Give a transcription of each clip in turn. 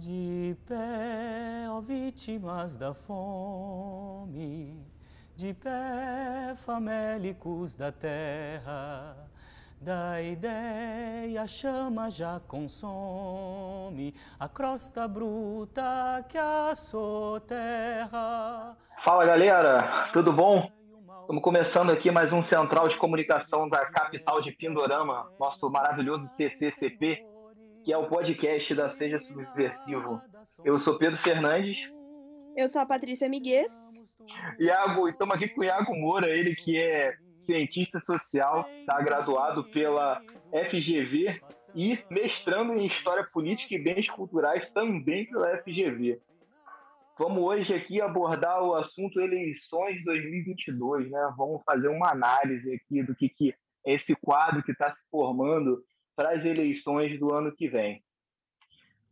De pé, ó vítimas da fome, de pé, famélicos da terra, da ideia a chama já consome. A crosta bruta que a soterra. Fala galera, tudo bom? Estamos começando aqui mais um Central de Comunicação da capital de Pindorama, nosso maravilhoso CCCP, que é o podcast da Seja Subversivo. Eu sou Pedro Fernandes. Eu sou a Patrícia Miguez. Iago, estamos aqui com o Iago Moura, ele que é cientista social, está graduado pela FGV e mestrando em História Política e Bens Culturais também pela FGV. Vamos hoje aqui abordar o assunto eleições 2022, né? Vamos fazer uma análise aqui do que, que é esse quadro que está se formando para as eleições do ano que vem.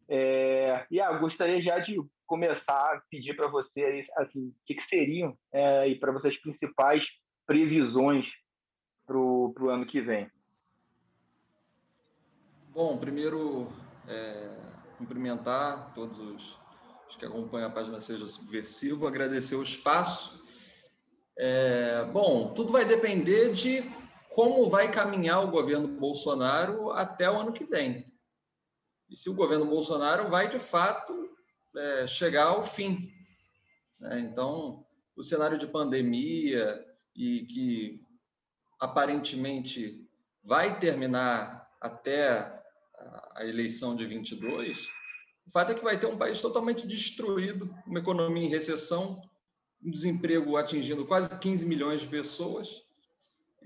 É, e ah, gostaria já de começar a pedir para você assim, o que, que seriam é, e para você as principais previsões para o ano que vem. Bom, primeiro é, cumprimentar todos os que acompanham a página Seja Subversivo, agradecer o espaço. É, bom, tudo vai depender de como vai caminhar o governo Bolsonaro até o ano que vem. E se o governo Bolsonaro vai, de fato, é, chegar ao fim. Né? Então, o cenário de pandemia e que aparentemente vai terminar até a eleição de 22, o fato é que vai ter um país totalmente destruído, uma economia em recessão, um desemprego atingindo quase 15 milhões de pessoas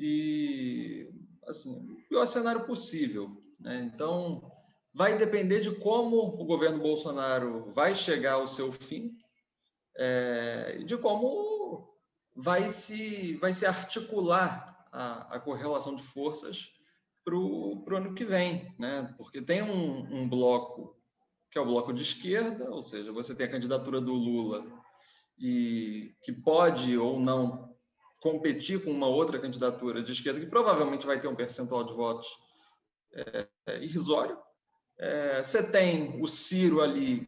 e assim, o pior cenário possível. Né? Então, vai depender de como o governo Bolsonaro vai chegar ao seu fim é, e de como vai se, vai se articular a, a correlação de forças para o ano que vem, né? porque tem um, um bloco que é o bloco de esquerda, ou seja, você tem a candidatura do Lula e que pode ou não competir com uma outra candidatura de esquerda que provavelmente vai ter um percentual de votos é, irrisório. É, você tem o Ciro ali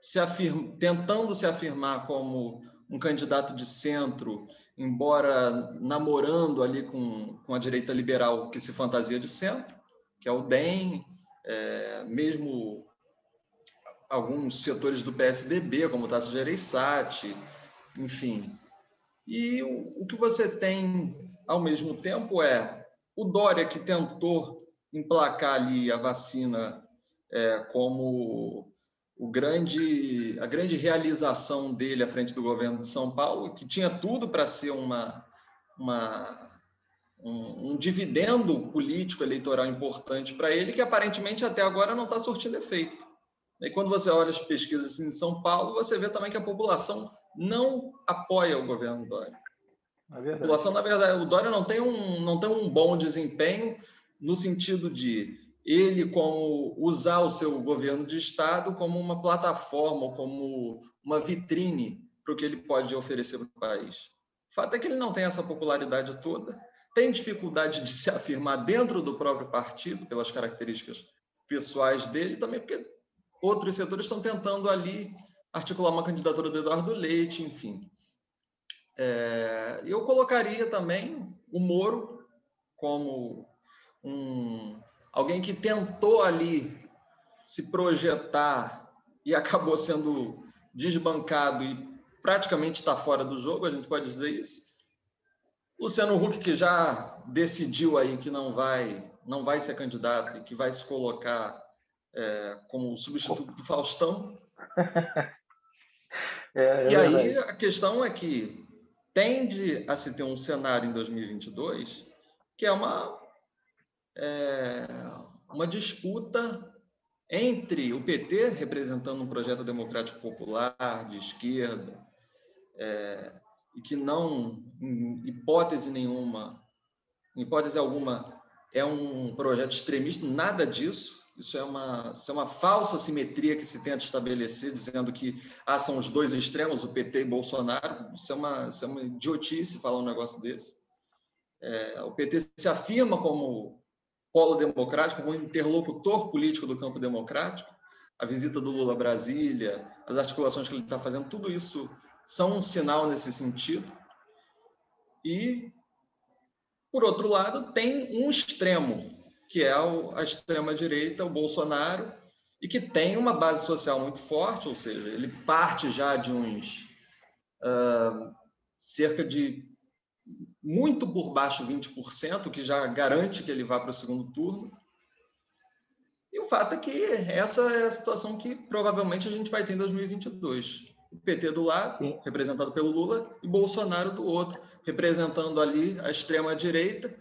se afirma, tentando se afirmar como um candidato de centro, embora namorando ali com, com a direita liberal que se fantasia de centro, que é o DEM, é, mesmo alguns setores do PSDB, como o Tasso Gereissati, enfim, e o, o que você tem, ao mesmo tempo, é o Dória, que tentou emplacar ali a vacina é, como o grande, a grande realização dele à frente do governo de São Paulo, que tinha tudo para ser uma, uma, um, um, dividendo político eleitoral importante para ele, que aparentemente até agora não está surtindo efeito. E quando você olha as pesquisas em São Paulo, você vê também que a população não apoia o governo Dória. É a população, na verdade, o Dória não tem, um, não tem um bom desempenho no sentido de ele como usar o seu governo de estado como uma plataforma, como uma vitrine para o que ele pode oferecer para o país. O fato é que ele não tem essa popularidade toda, tem dificuldade de se afirmar dentro do próprio partido pelas características pessoais dele, também porque outros setores estão tentando ali articular uma candidatura do Eduardo Leite, enfim. É, eu colocaria também o Moro como um, alguém que tentou ali se projetar e acabou sendo desbancado e praticamente está fora do jogo, a gente pode dizer isso. Luciano Huck, que já decidiu aí que não vai, não vai ser candidato e que vai se colocar é, como substituto do Faustão. É, é e aí a questão é que tende a se ter um cenário em 2022 que é uma, é, uma disputa entre o PT, representando um projeto democrático popular de esquerda, é, e que não, em hipótese nenhuma, em hipótese alguma, é um projeto extremista, nada disso, isso é uma, isso é uma falsa simetria que se tenta estabelecer, dizendo que ah, são os dois extremos, o PT e Bolsonaro. Isso é uma, isso é uma idiotice falar um negócio desse. É, o PT se afirma como polo democrático, como interlocutor político do campo democrático, a visita do Lula a Brasília, as articulações que ele está fazendo, tudo isso são um sinal nesse sentido. E, por outro lado, tem um extremo, que é a extrema-direita, o Bolsonaro, e que tem uma base social muito forte, ou seja, ele parte já de uns uh, cerca de muito por baixo 20%, que já garante que ele vá para o segundo turno. E o fato é que essa é a situação que provavelmente a gente vai ter em 2022. O PT do lado, Sim. representado pelo Lula, e Bolsonaro do outro, representando ali a extrema-direita,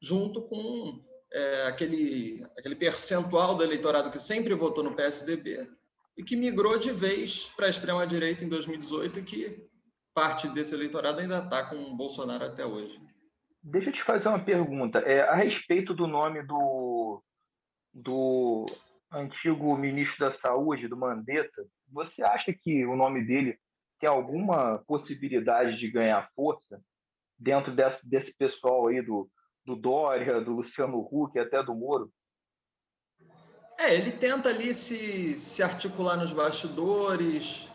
junto com é, aquele, aquele percentual do eleitorado que sempre votou no PSDB e que migrou de vez para a extrema-direita em 2018 e que parte desse eleitorado ainda está com o Bolsonaro até hoje. Deixa eu te fazer uma pergunta. É, a respeito do nome do, do antigo ministro da Saúde, do Mandetta, você acha que o nome dele tem alguma possibilidade de ganhar força dentro desse, desse pessoal aí do, do Dória, do Luciano Huck, até do Moro? É, ele tenta ali se, se articular nos bastidores,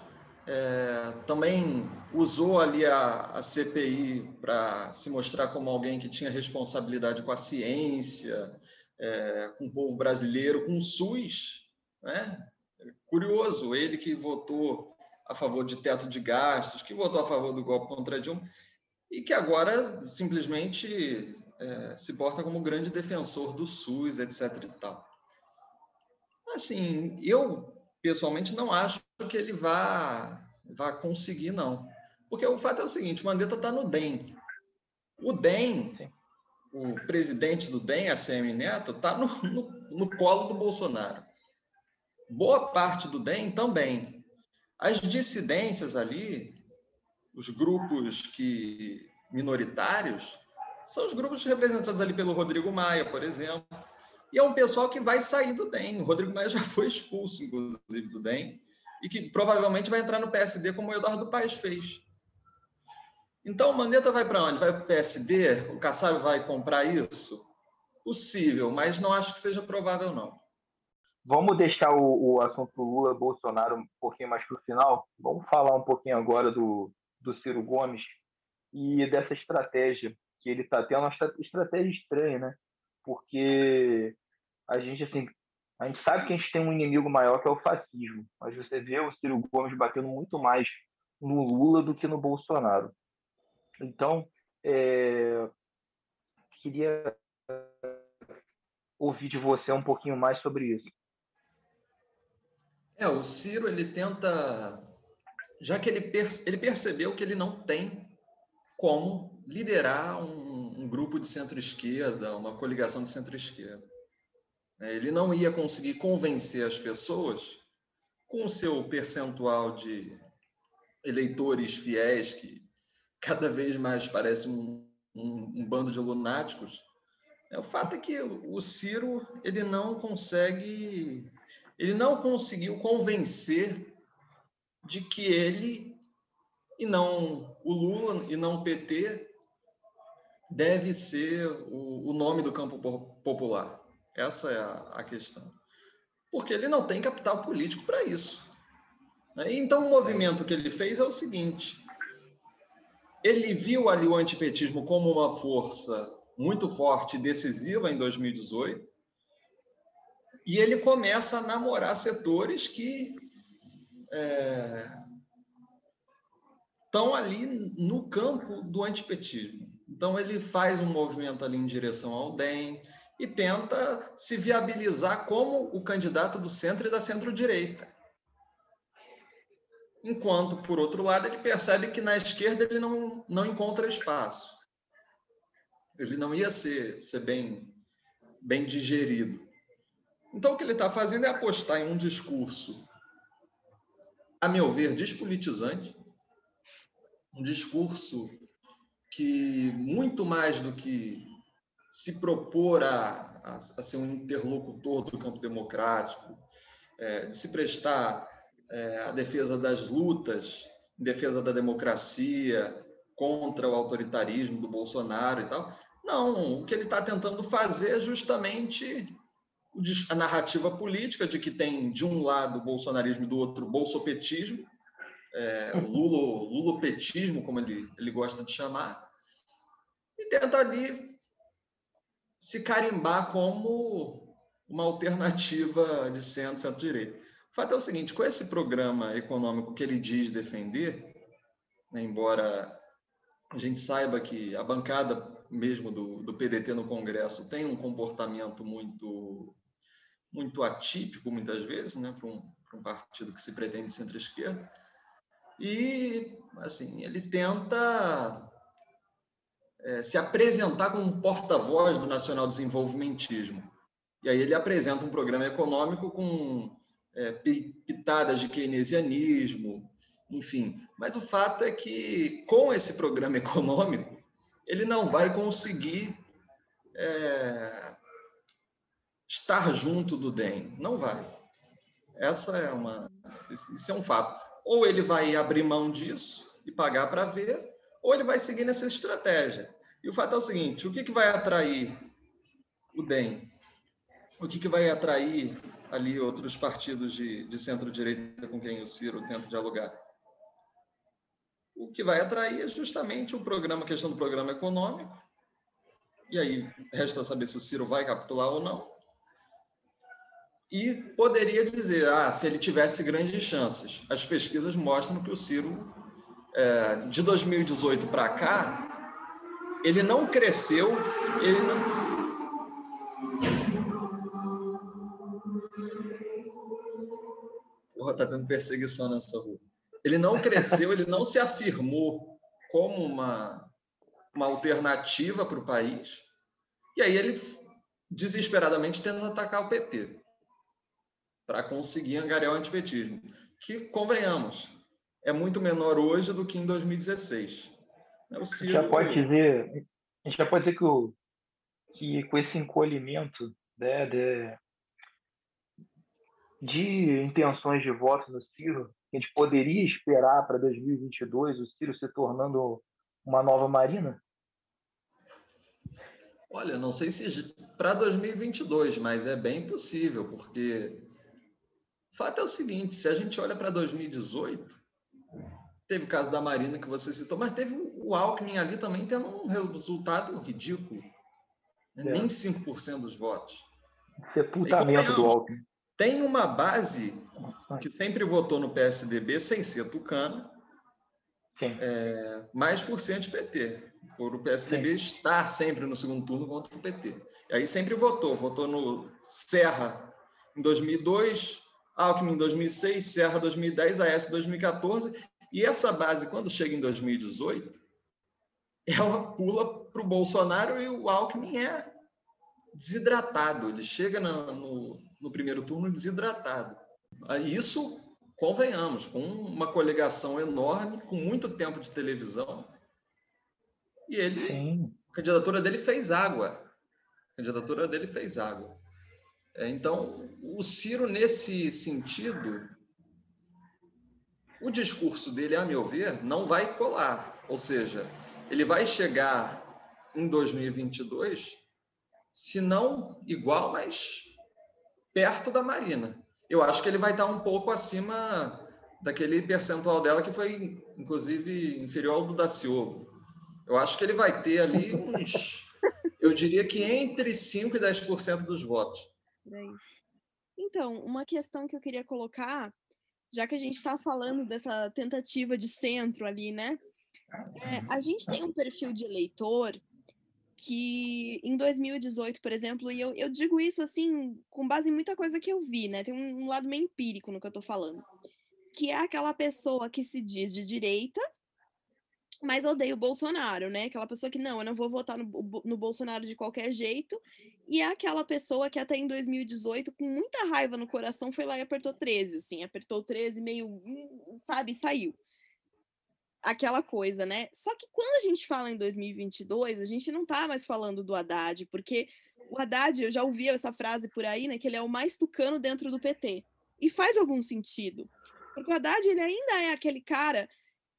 é, também usou ali a, a CPI para se mostrar como alguém que tinha responsabilidade com a ciência, é, com o povo brasileiro, com o SUS. Né? Curioso, ele que votou a favor de teto de gastos, que votou a favor do golpe contra Dilma, e que agora simplesmente é, se porta como grande defensor do SUS, etc. E tal. Assim, eu pessoalmente não acho que ele vá, vá conseguir, não. Porque o fato é o seguinte, Mandetta está no DEM. O DEM, o presidente do DEM, a CM Neto, está no, no, no colo do Bolsonaro. Boa parte do DEM também. As dissidências ali, os grupos que minoritários, são os grupos representados ali pelo Rodrigo Maia, por exemplo, e é um pessoal que vai sair do DEM. O Rodrigo Maia já foi expulso, inclusive, do DEM, e que provavelmente vai entrar no PSD, como o Eduardo Paes fez. Então, o Mandetta vai para onde? Vai para o PSD? O Kassab vai comprar isso? Possível, mas não acho que seja provável, não. Vamos deixar o, o assunto Lula-Bolsonaro um pouquinho mais para o final. Vamos falar um pouquinho agora do, do Ciro Gomes e dessa estratégia que ele está tendo, uma estratégia estranha, né? Porque a gente, assim, a gente sabe que a gente tem um inimigo maior que é o fascismo, mas você vê o Ciro Gomes batendo muito mais no Lula do que no Bolsonaro. Então, é, queria ouvir de você um pouquinho mais sobre isso. É, o Ciro ele tenta, já que ele, ele percebeu que ele não tem como liderar um, um grupo de centro-esquerda, uma coligação de centro-esquerda. Né? Ele não ia conseguir convencer as pessoas com o seu percentual de eleitores fiéis, que cada vez mais parece um, um, um bando de lunáticos. É, o fato é que o Ciro ele não consegue, ele não conseguiu convencer de que ele e não o Lula e não o PT deve ser o, o nome do campo popular. Essa é a, a questão. Porque ele não tem capital político para isso. Né? Então, o movimento que ele fez é o seguinte: ele viu ali o antipetismo como uma força muito forte e decisiva em 2018, e ele começa a namorar setores que é, estão ali no campo do antipetismo. Então, ele faz um movimento ali em direção ao DEM, e tenta se viabilizar como o candidato do centro e da centro-direita. Enquanto, por outro lado, ele percebe que na esquerda ele não, não encontra espaço. Ele não ia ser, ser bem, bem digerido. Então, o que ele está fazendo é apostar em um discurso, a meu ver, despolitizante, um discurso que, muito mais do que se propor a, a, a ser um interlocutor do campo democrático, é, de se prestar é, à defesa das lutas, em defesa da democracia, contra o autoritarismo do Bolsonaro e tal. Não, o que ele está tentando fazer é justamente a narrativa política de que tem, de um lado, o bolsonarismo e do outro, o bolsopetismo, é, o lulo, lulopetismo, como ele, ele gosta de chamar, e tenta ali se carimbar como uma alternativa de centro, centro-direita. O fato é o seguinte, com esse programa econômico que ele diz defender, né, embora a gente saiba que a bancada mesmo do, do PDT no Congresso tem um comportamento muito muito atípico muitas vezes, né, para um, um partido que se pretende centro-esquerda. E assim ele tenta é, se apresentar como um porta-voz do nacional desenvolvimentismo. E aí ele apresenta um programa econômico com é, pitadas de keynesianismo, enfim. Mas o fato é que com esse programa econômico ele não vai conseguir é, estar junto do DEM. Não vai. Essa é uma, isso é um fato. Ou ele vai abrir mão disso e pagar para ver, ou ele vai seguir nessa estratégia. E o fato é o seguinte: o que, que vai atrair o DEM? O que, que vai atrair ali outros partidos de, de centro-direita com quem o Ciro tenta dialogar? o que vai atrair é justamente o programa, a questão do programa econômico. E aí resta saber se o Ciro vai capitular ou não. E poderia dizer, ah, se ele tivesse grandes chances. As pesquisas mostram que o Ciro, é, de 2018 para cá, ele não cresceu, ele não, Porra, tá tendo perseguição nessa rua ele não cresceu, ele não se afirmou como uma, uma alternativa para o país. E aí ele desesperadamente tenta atacar o PT para conseguir angariar o antipetismo, que, convenhamos, é muito menor hoje do que em 2016. O Ciro... já pode dizer, a gente já pode dizer que, o, que com esse encolhimento né, de, de intenções de voto no Ciro, a gente poderia esperar para 2022 o Ciro se tornando uma nova Marina? Olha, não sei se para 2022, mas é bem possível, porque fato é o seguinte: se a gente olha para 2018, teve o caso da Marina que você citou, mas teve o Alckmin ali também tendo um resultado ridículo. Né? É. Nem 5% dos votos. Sepultamento do Alckmin. Tem uma base que sempre votou no PSDB sem ser tucana, é, mais por ser anti-PT, por o PSDB Sim. estar sempre no segundo turno contra o PT. E aí sempre votou, votou no Serra em 2002, Alckmin em 2006, Serra 2010, AS 2014, e essa base, quando chega em 2018, ela pula para o Bolsonaro e o Alckmin é desidratado, ele chega no, no primeiro turno desidratado. Isso, convenhamos, com uma coligação enorme, com muito tempo de televisão. E ele, Sim. a candidatura dele fez água. A candidatura dele fez água. É, então, o Ciro, nesse sentido, o discurso dele, a meu ver, não vai colar. Ou seja, ele vai chegar em 2022, se não igual, mas perto da Marina. Eu acho que ele vai estar um pouco acima daquele percentual dela que foi, inclusive, inferior ao do Daciolo. Eu acho que ele vai ter ali uns, eu diria que entre 5% e 10% dos votos. Então, uma questão que eu queria colocar, já que a gente está falando dessa tentativa de centro ali, né? É, a gente tem um perfil de eleitor que em 2018, por exemplo, e eu, eu digo isso assim com base em muita coisa que eu vi, né? Tem um, um lado meio empírico no que eu tô falando. Que é aquela pessoa que se diz de direita, mas odeia o Bolsonaro, né? Aquela pessoa que não, eu não vou votar no, no Bolsonaro de qualquer jeito. E é aquela pessoa que até em 2018, com muita raiva no coração, foi lá e apertou 13, assim, apertou 13 meio, hum, sabe, saiu aquela coisa, né? Só que quando a gente fala em 2022, a gente não tá mais falando do Haddad, porque o Haddad, eu já ouvi essa frase por aí, né, que ele é o mais tucano dentro do PT. E faz algum sentido. Porque o Haddad, ele ainda é aquele cara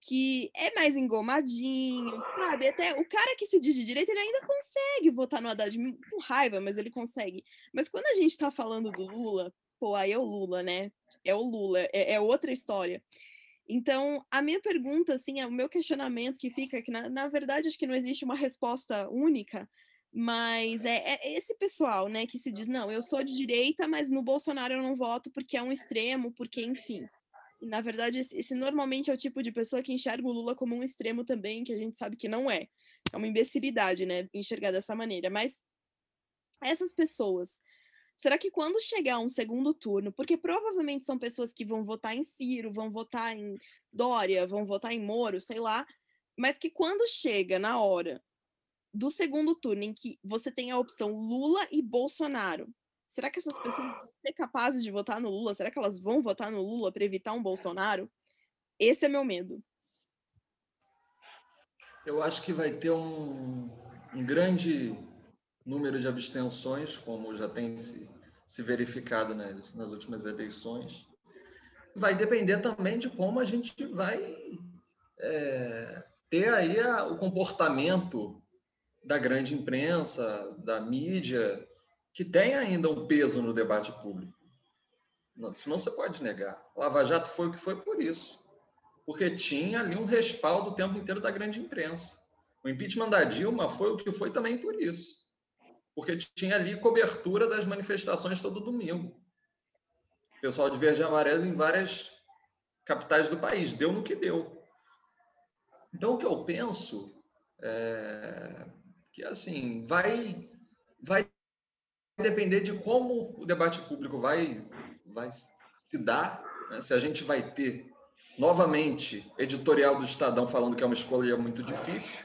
que é mais engomadinho, sabe? Até o cara que se diz de direita, ele ainda consegue votar no Haddad com raiva, mas ele consegue. Mas quando a gente tá falando do Lula, pô, aí é o Lula, né? É o Lula, é, é outra história. Então, a minha pergunta, assim, é o meu questionamento que fica, que na, na verdade acho que não existe uma resposta única, mas é, é, esse pessoal, né, que se diz, não, eu sou de direita, mas no Bolsonaro eu não voto porque é um extremo, porque, enfim. E, na verdade, esse, normalmente é o tipo de pessoa que enxerga o Lula como um extremo também, que a gente sabe que não é. É uma imbecilidade, né, enxergar dessa maneira. Mas essas pessoas, será que quando chegar um segundo turno, porque provavelmente são pessoas que vão votar em Ciro, vão votar em Dória, vão votar em Moro, sei lá, mas que quando chega na hora do segundo turno, em que você tem a opção Lula e Bolsonaro, Será que essas pessoas vão ser capazes de votar no Lula? Será que elas vão votar no Lula para evitar um Bolsonaro? Esse é meu medo. Eu acho que vai ter um, um grande número de abstenções, como já tem se, se verificado né, nas últimas eleições. Vai depender também de como a gente vai é, ter aí a, o comportamento da grande imprensa, da mídia, que tem ainda um peso no debate público. Isso não se pode negar. Lava Jato foi o que foi por isso. Porque tinha ali um respaldo o tempo inteiro da grande imprensa. O impeachment da Dilma foi o que foi também por isso. Porque tinha ali cobertura das manifestações todo domingo. O pessoal de verde e amarelo em várias capitais do país. Deu no que deu. Então, o que eu penso é que, assim, vai, vai depender de como o debate público vai, vai se dar, né? se a gente vai ter novamente editorial do Estadão falando que é uma escolha muito difícil,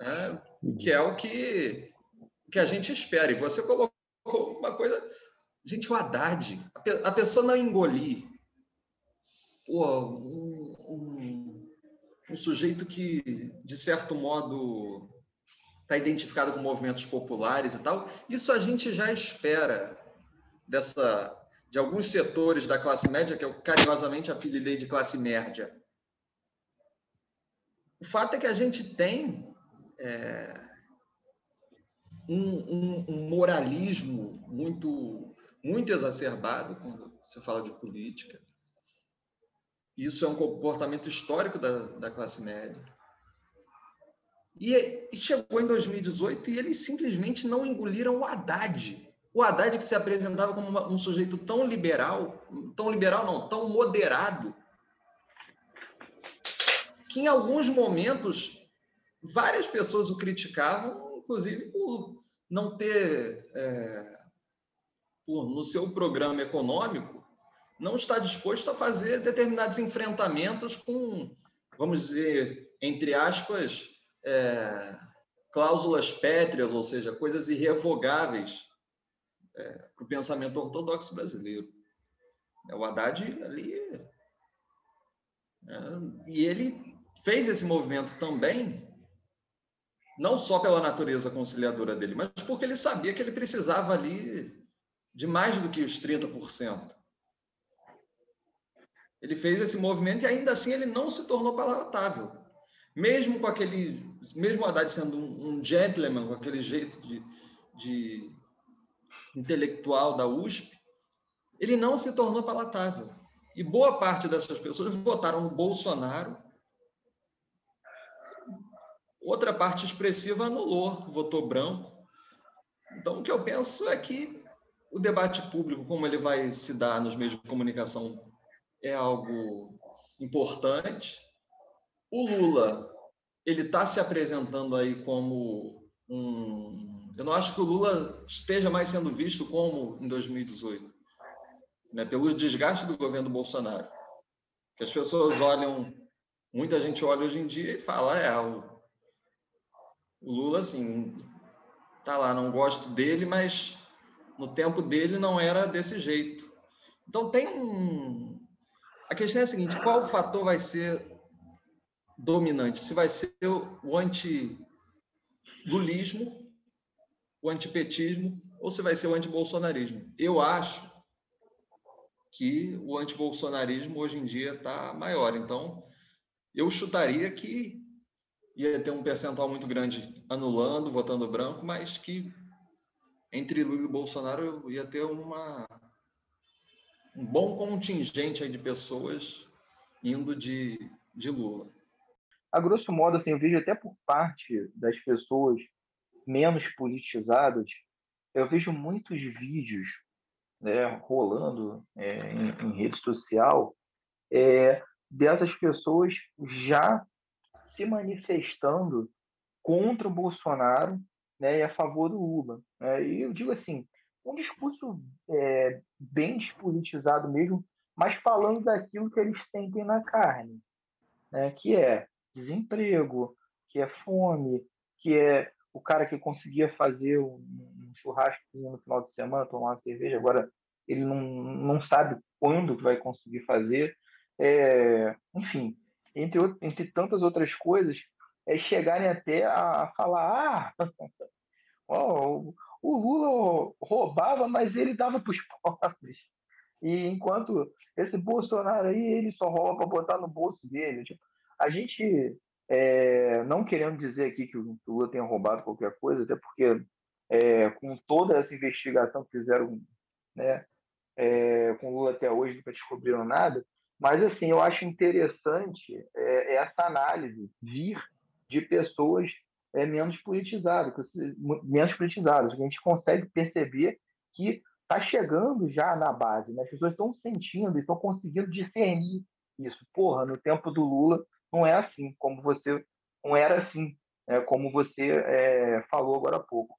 né? que é o que, que a gente espera. E você colocou uma coisa. Gente, o Haddad, a pessoa não engolir pô, um, um, um sujeito que, de certo modo, está identificado com movimentos populares e tal. Isso a gente já espera dessa de alguns setores da classe média, que eu carinhosamente apelidei de classe média. O fato é que a gente tem é, um, um, um, moralismo muito, muito exacerbado quando se fala de política. Isso é um comportamento histórico da, da classe média. E chegou em 2018 e eles simplesmente não engoliram o Haddad. O Haddad que se apresentava como um sujeito tão liberal, tão liberal não, tão moderado, que em alguns momentos várias pessoas o criticavam, inclusive por não ter, é, por no seu programa econômico, não estar disposto a fazer determinados enfrentamentos com, vamos dizer, entre aspas, é, cláusulas pétreas, ou seja, coisas irrevogáveis é, para o pensamento ortodoxo brasileiro. É, o Haddad ali. É, e ele fez esse movimento também, não só pela natureza conciliadora dele, mas porque ele sabia que ele precisava ali de mais do que os 30%. Ele fez esse movimento e ainda assim ele não se tornou palatável mesmo com aquele, mesmo Haddad sendo um, um gentleman, com aquele jeito de, de intelectual da USP, ele não se tornou palatável. E boa parte dessas pessoas votaram no Bolsonaro. Outra parte expressiva anulou, votou branco. Então, o que eu penso é que o debate público, como ele vai se dar nos meios de comunicação, é algo importante. O Lula, ele está se apresentando aí como um. Eu não acho que o Lula esteja mais sendo visto como em 2018, né? pelo desgaste do governo Bolsonaro. Que as pessoas olham, muita gente olha hoje em dia e fala: é, o, o Lula, assim, tá lá, não gosto dele, mas no tempo dele não era desse jeito. Então tem um. A questão é a seguinte: qual fator vai ser dominante, se vai ser o anti-lulismo, o antipetismo, ou se vai ser o antibolsonarismo. Eu acho que o antibolsonarismo hoje em dia está maior. Então, eu chutaria que ia ter um percentual muito grande anulando, votando branco, mas que entre Lula e Bolsonaro ia ter uma, um bom contingente de pessoas indo de, de Lula. A grosso modo, assim, eu vejo até por parte das pessoas menos politizadas, eu vejo muitos vídeos né, rolando é, em, em, rede social é, dessas pessoas já se manifestando contra o Bolsonaro né, e a favor do Lula. Né? E eu digo assim, um discurso é, bem despolitizado mesmo, mas falando daquilo que eles sentem na carne, né, que é desemprego, que é fome, que é o cara que conseguia fazer um, churrasco no final de semana, tomar uma cerveja, agora ele não, não sabe quando vai conseguir fazer. É, enfim, entre, entre tantas outras coisas, é chegarem até a, a falar: ah, oh, o Lula roubava, mas ele dava para os pobres. E enquanto esse Bolsonaro aí, ele só rouba para botar no bolso dele. Tipo, a gente, é, não querendo dizer aqui que o Lula tenha roubado qualquer coisa, até porque é, com toda essa investigação que fizeram né, é, com o Lula até hoje, nunca descobriram nada, mas, assim, eu acho interessante é, essa análise vir de pessoas é, menos politizadas, menos politizadas. A gente consegue perceber que está chegando já na base, né? as pessoas estão sentindo e estão conseguindo discernir isso. Porra, no tempo do Lula não é assim, como você não era assim, é, como você é, falou agora há pouco.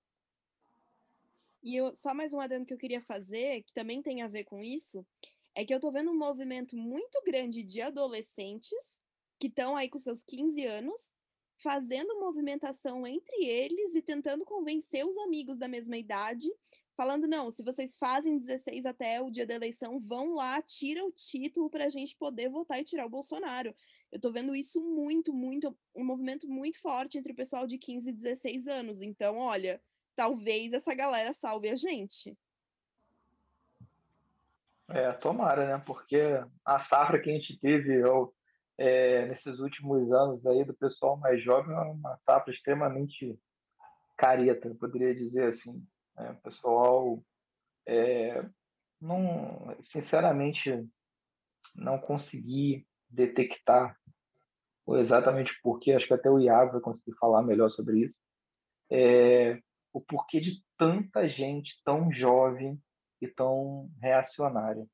E eu, só mais um adendo que eu queria fazer, que também tem a ver com isso, é que eu tô vendo um movimento muito grande de adolescentes que estão aí com seus 15 anos, fazendo movimentação entre eles e tentando convencer os amigos da mesma idade, falando: não, se vocês fazem 16 até o dia da eleição, vão lá, tira o título para a gente poder votar e tirar o Bolsonaro. Eu tô vendo isso muito, muito, um movimento muito forte entre o pessoal de 15 e 16 anos. Então, olha, talvez essa galera salve a gente. É, tomara, né? Porque a safra que a gente teve é, nesses últimos anos aí do pessoal mais jovem é uma safra extremamente careta, eu poderia dizer assim. Né? O pessoal é, não, sinceramente, não consegui detectar exatamente porque, acho que até o Iago vai conseguir falar melhor sobre isso, é, o porquê de tanta gente tão jovem e tão reacionária?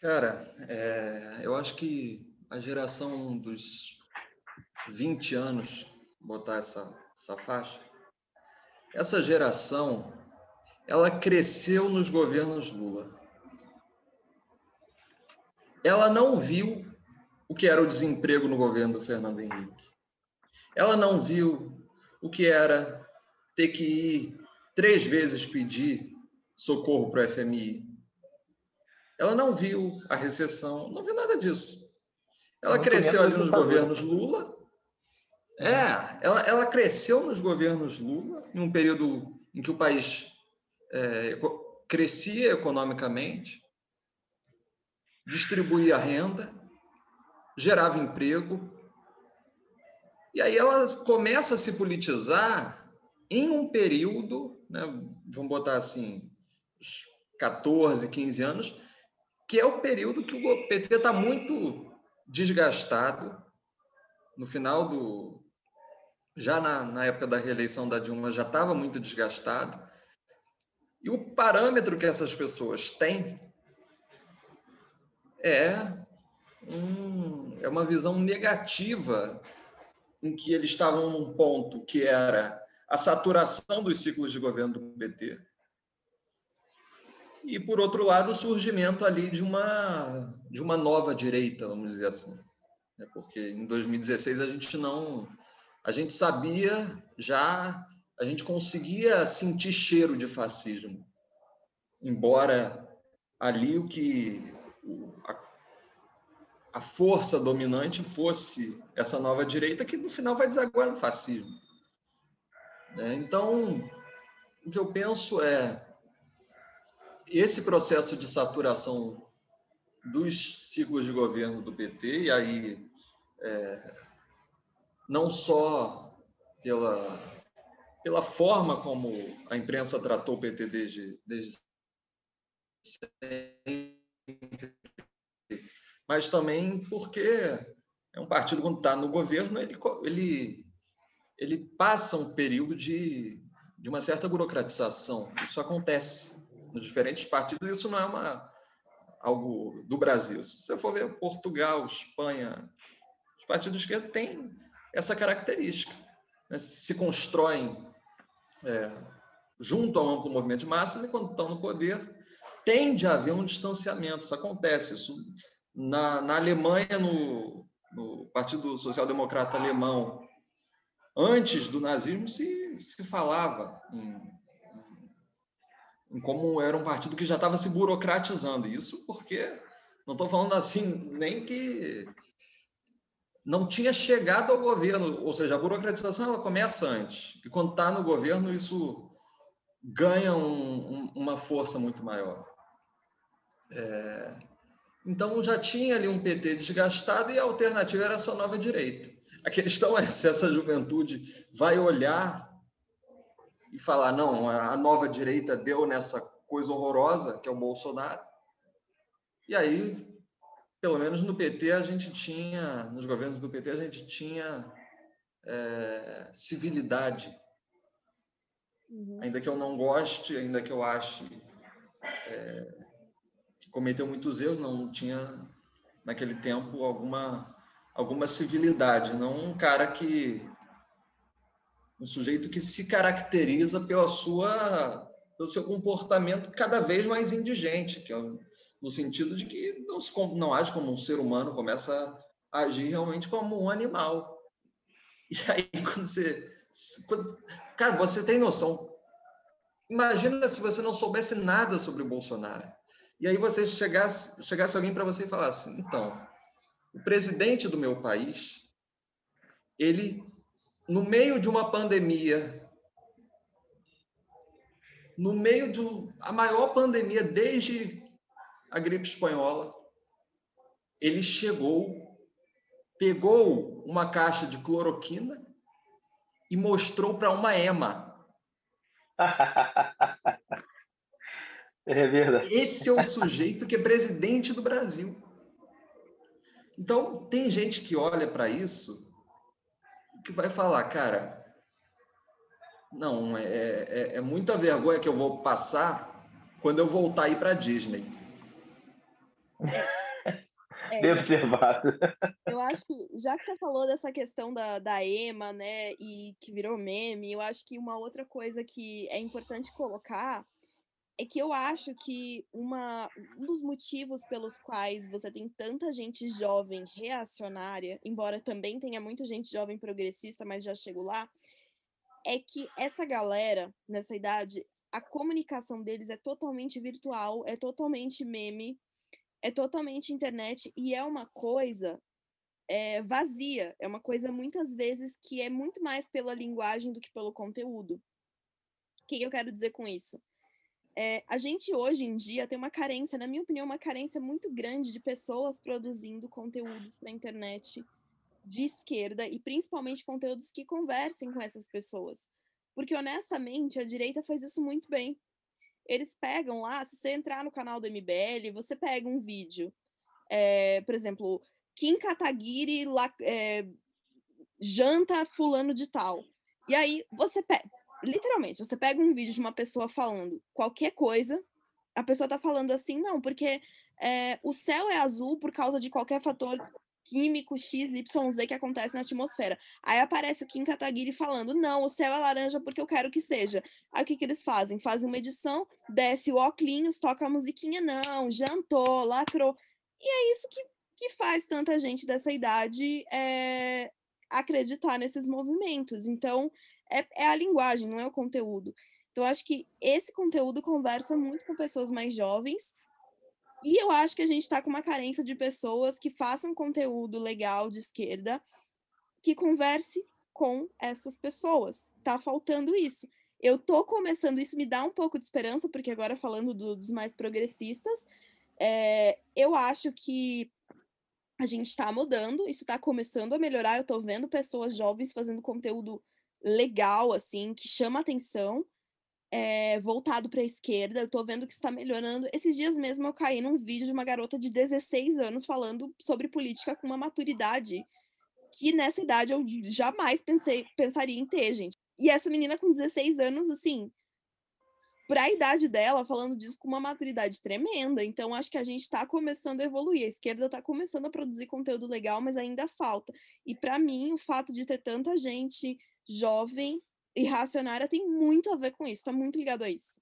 Cara, é, eu acho que a geração dos 20 anos, botar essa, essa faixa, essa geração, ela cresceu nos governos Lula. Ela não viu o que era o desemprego no governo do Fernando Henrique. Ela não viu o que era ter que ir três vezes pedir socorro para o FMI. Ela não viu a recessão, não viu nada disso. Ela Muito cresceu ali nos governos Lula. É, ela, ela cresceu nos governos Lula, em um período em que o país é, crescia economicamente, distribuía renda, gerava emprego. E aí ela começa a se politizar em um período, né, vamos botar assim, 14, 15 anos, que é o período que o PT está muito desgastado. No final do. Já na, na época da reeleição da Dilma, já estava muito desgastado. E o parâmetro que essas pessoas têm é, um, é uma visão negativa em que eles estavam num ponto que era a saturação dos ciclos de governo do PT. E, por outro lado, o surgimento ali de uma, de uma nova direita, vamos dizer assim. É porque em 2016 a gente não. A gente sabia já, a gente conseguia sentir cheiro de fascismo. Embora ali o que. A, força dominante fosse essa nova direita, que no final vai desaguar no fascismo. Né? Então, o que eu penso é esse processo de saturação dos ciclos de governo do PT, e aí é, não só pela, pela forma como a imprensa tratou o PT desde, desde sempre, mas também porque é um partido, quando está no governo, ele, ele, ele passa um período de, de uma certa burocratização. Isso acontece nos diferentes partidos, isso não é uma, algo do Brasil. Se você for ver Portugal, Espanha, os partidos de esquerda têm essa característica. Né? Se constroem é, junto a um amplo movimento de massa e quando estão no poder, tende a haver um distanciamento. Isso acontece. Isso na, na Alemanha, no, no Partido Social Democrata Alemão, antes do nazismo, se, se falava em, em como era um partido que já estava se burocratizando. Isso porque, não estou falando assim, nem que não tinha chegado ao governo, ou seja, a burocratização ela começa antes, e quando está no governo, isso ganha um, um, uma força muito maior. É, então já tinha ali um PT desgastado e a alternativa era essa nova direita. A questão é se essa juventude vai olhar e falar: não, a nova direita deu nessa coisa horrorosa que é o Bolsonaro. E aí, pelo menos no PT, a gente tinha, nos governos do PT, a gente tinha é, civilidade. Uhum. Ainda que eu não goste, ainda que eu ache é, cometeu muitos erros, não tinha naquele tempo alguma alguma civilidade, não um cara que um sujeito que se caracteriza pela sua pelo seu comportamento cada vez mais indigente, que é no sentido de que não, se, não age como um ser humano, começa a agir realmente como um animal. E aí, quando você. Quando, cara, você tem noção. Imagina se você não soubesse nada sobre o Bolsonaro. E aí você chegasse, chegasse alguém para você e falasse: então, o presidente do meu país, ele, no meio de uma pandemia, no meio de a maior pandemia desde a gripe espanhola, ele chegou, pegou uma caixa de cloroquina e mostrou para uma EMA. É verdade. Esse é o sujeito que é presidente do Brasil. Então, tem gente que olha para isso que vai falar, cara, não, é, é, é, muita vergonha que eu vou passar quando eu voltar aí para Disney. É, Bem observado. Eu acho que, já que você falou dessa questão da, da EMA, né, e que virou meme, eu acho que uma outra coisa que é importante colocar é que eu acho que uma, um dos motivos pelos quais você tem tanta gente jovem reacionária, embora também tenha muita gente jovem progressista, mas já chego lá, é que essa galera, nessa idade, a comunicação deles é totalmente virtual, é totalmente meme, é totalmente internet, e é uma coisa é, vazia, é uma coisa muitas vezes que é muito mais pela linguagem do que pelo conteúdo. O que eu quero dizer com isso? É, a gente hoje em dia tem uma carência, na minha opinião, uma carência muito grande de pessoas produzindo conteúdos para a internet de esquerda e principalmente conteúdos que conversem com essas pessoas. Porque, honestamente, a direita faz isso muito bem. Eles pegam lá, se você entrar no canal do MBL, você pega um vídeo, é, por exemplo, Kim Kataguiri lá, é, janta fulano de tal. E aí você pega literalmente, você pega um vídeo de uma pessoa falando qualquer coisa, a pessoa tá falando assim, não, porque é, o céu é azul por causa de qualquer fator químico X, Y, Z que acontece na atmosfera. Aí aparece o Kim Kataguiri falando, não, o céu é laranja porque eu quero que seja. Aí o que, que eles fazem? Fazem uma edição, desce o óculos, toca a musiquinha, não, jantou, lacrou. E é isso que, que faz tanta gente dessa idade é, acreditar nesses movimentos. Então, é, é a linguagem, não é o conteúdo. Então, acho que esse conteúdo conversa muito com pessoas mais jovens. E eu acho que a gente está com uma carência de pessoas que façam conteúdo legal de esquerda, que converse com essas pessoas. Tá faltando isso. Eu tô começando, isso me dá um pouco de esperança, porque agora falando do, dos mais progressistas, É, eu acho que a gente está mudando, isso está começando a melhorar. Eu estou vendo pessoas jovens fazendo conteúdo legal, assim, que chama atenção, é, voltado para a esquerda. Eu estou vendo que está melhorando. Esses dias mesmo eu caí num vídeo de uma garota de 16 anos falando sobre política com uma maturidade que nessa idade eu jamais pensei, pensaria em ter, gente. E essa menina com 16 anos, assim, para a idade dela, falando disso com uma maturidade tremenda. Então, acho que a gente está começando a evoluir. A esquerda está começando a produzir conteúdo legal, mas ainda falta. E para mim, o fato de ter tanta gente jovem e racionária tem muito a ver com isso, está muito ligado a isso.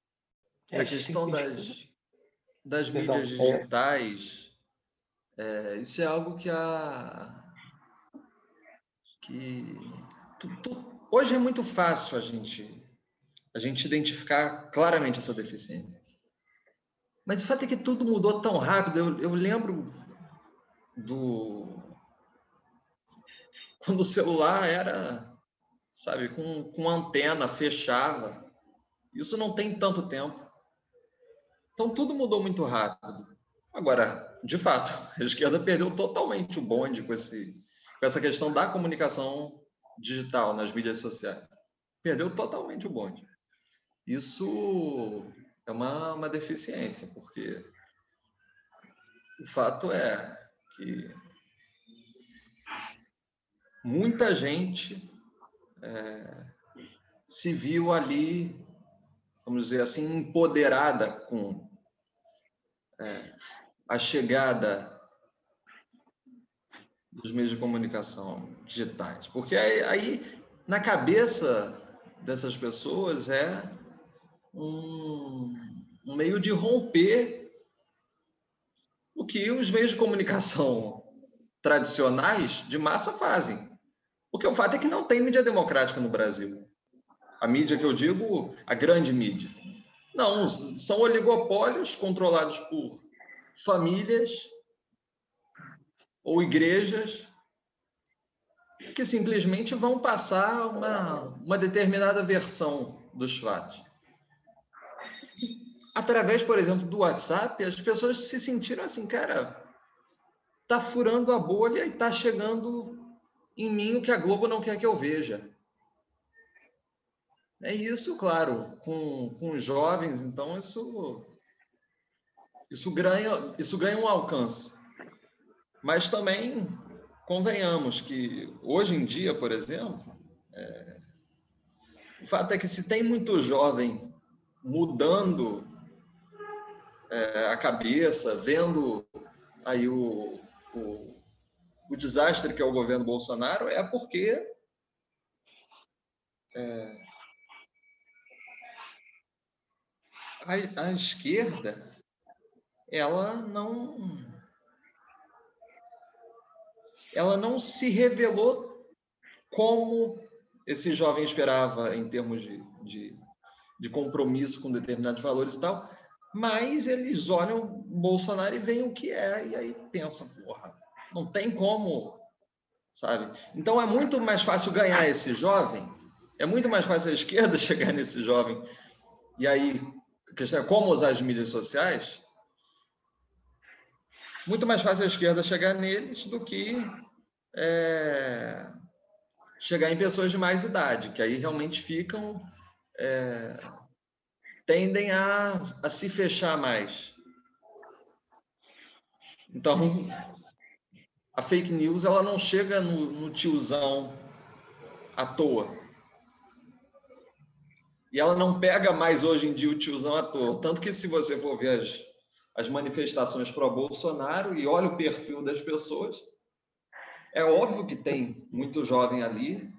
É, a questão das, das mídias digitais, é, isso é algo que a. que. Tu, tu, hoje é muito fácil a gente a gente identificar claramente essa deficiência. Mas o fato é que tudo mudou tão rápido. Eu, eu lembro do. Quando o celular era, sabe, com, com antena, fechava. Isso não tem tanto tempo. Então tudo mudou muito rápido. Agora, de fato, a esquerda perdeu totalmente o bonde com, esse, com essa questão da comunicação digital nas mídias sociais. Perdeu totalmente o bonde. Isso é uma, uma deficiência, porque o fato é que muita gente é, se viu ali, vamos dizer assim, empoderada com é, a chegada dos meios de comunicação digitais. Porque aí, aí, na cabeça dessas pessoas é um, um meio de romper o que os meios de comunicação tradicionais de massa fazem. Porque o fato é que não tem mídia democrática no Brasil. A mídia que eu digo, a grande mídia. Não, são oligopólios controlados por famílias ou igrejas que simplesmente vão passar uma, uma determinada versão dos fatos através, por exemplo, do WhatsApp, as pessoas se sentiram assim, cara, tá furando a bolha e tá chegando em mim o que a Globo não quer que eu veja. É isso, claro, com, com jovens, então isso isso ganha isso ganha um alcance. Mas também convenhamos que hoje em dia, por exemplo, é, o fato é que se tem muito jovem mudando é, a cabeça, vendo aí o, o, o, desastre que é o governo Bolsonaro, é porque é, a, a esquerda ela não ela não se revelou como esse jovem esperava em termos de, de, de compromisso com determinados valores e tal, mas eles olham Bolsonaro e veem o que é, e aí pensam, porra, não tem como, sabe? Então é muito mais fácil ganhar esse jovem, é muito mais fácil a esquerda chegar nesse jovem, e aí, a questão é como usar as mídias sociais, muito mais fácil a esquerda chegar neles do que é, chegar em pessoas de mais idade, que aí realmente ficam é, tendem a, a se fechar mais. Então, a fake news ela não chega no, no tiozão à toa. E ela não pega mais hoje em dia o tiozão à toa. Tanto que, se você for ver as, as manifestações pró-Bolsonaro e olha o perfil das pessoas, é óbvio que tem muito jovem ali,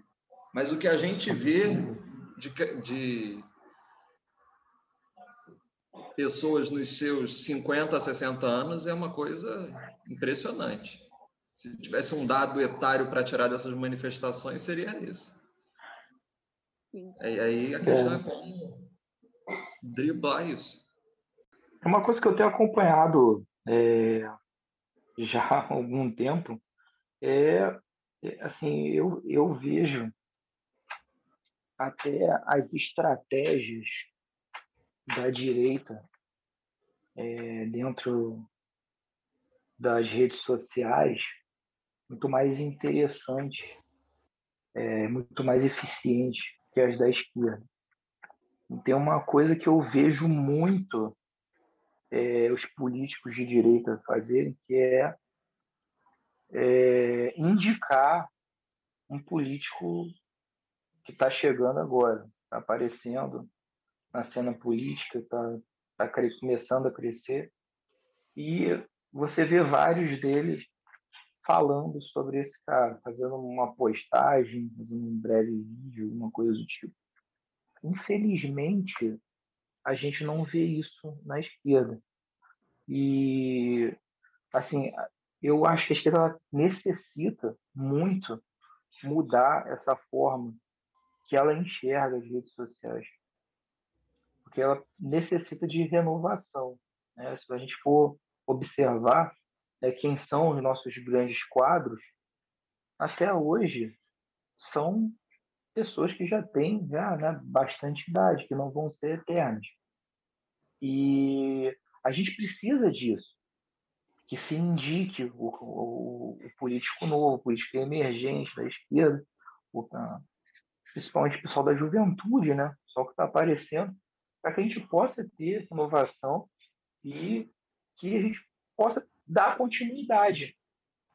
mas o que a gente vê de, de pessoas nos seus 50, 60 anos é uma coisa impressionante. Se tivesse um dado etário para tirar dessas manifestações, seria esse. E aí a questão é, é como driblar isso. É uma coisa que eu tenho acompanhado é, já há algum tempo. É, é, assim, eu, eu vejo até as estratégias da direita é, dentro das redes sociais muito mais interessantes, é, muito mais eficientes que as da esquerda. E tem uma coisa que eu vejo muito é, os políticos de direita fazerem, que é, é indicar um político que está chegando agora, está aparecendo na cena política, está tá começando a crescer, e você vê vários deles falando sobre esse cara, fazendo uma postagem, fazendo um breve vídeo, alguma coisa do tipo. Infelizmente, a gente não vê isso na esquerda. E, assim, eu acho que a esquerda necessita muito mudar essa forma que ela enxerga as redes sociais. Porque ela necessita de renovação. Né? Se a gente for observar né, quem são os nossos grandes quadros, até hoje são pessoas que já têm já, né, bastante idade, que não vão ser eternas. E a gente precisa disso, que se indique o, o, o político novo, o político emergente da esquerda, o, principalmente o pessoal da juventude, né? o pessoal que está aparecendo, para que a gente possa ter inovação e que a gente possa dar continuidade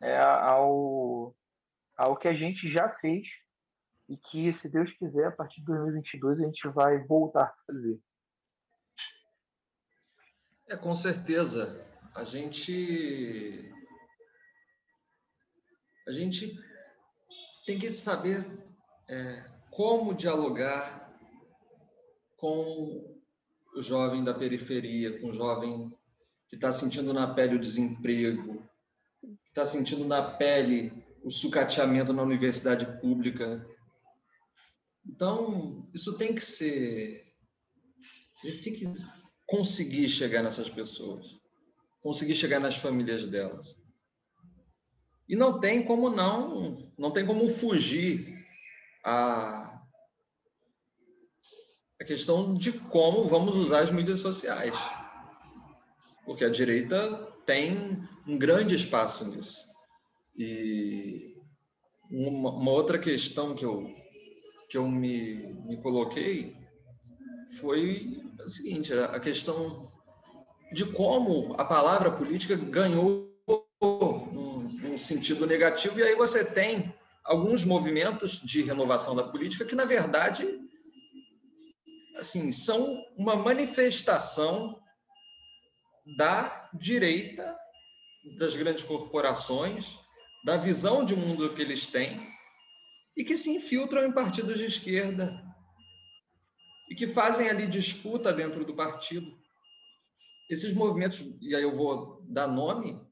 né, ao, ao que a gente já fez e que, se Deus quiser, a partir de 2022 a gente vai voltar a fazer. É, com certeza. A gente. A gente tem que saber é, como dialogar com o jovem da periferia, com o jovem que está sentindo na pele o desemprego, que está sentindo na pele o sucateamento na universidade pública. Então, isso tem que ser. Tem que conseguir chegar nessas pessoas, conseguir chegar nas famílias delas. E não tem como não, não tem como fugir a, a questão de como vamos usar as mídias sociais porque a direita tem um grande espaço nisso. E uma, uma outra questão que eu, que eu me, me coloquei foi a seguinte: a questão de como a palavra política ganhou um, um sentido negativo, e aí você tem alguns movimentos de renovação da política que, na verdade, assim, são uma manifestação da direita, das grandes corporações, da visão de mundo que eles têm e que se infiltram em partidos de esquerda e que fazem ali disputa dentro do partido. Esses movimentos, e aí eu vou dar nome,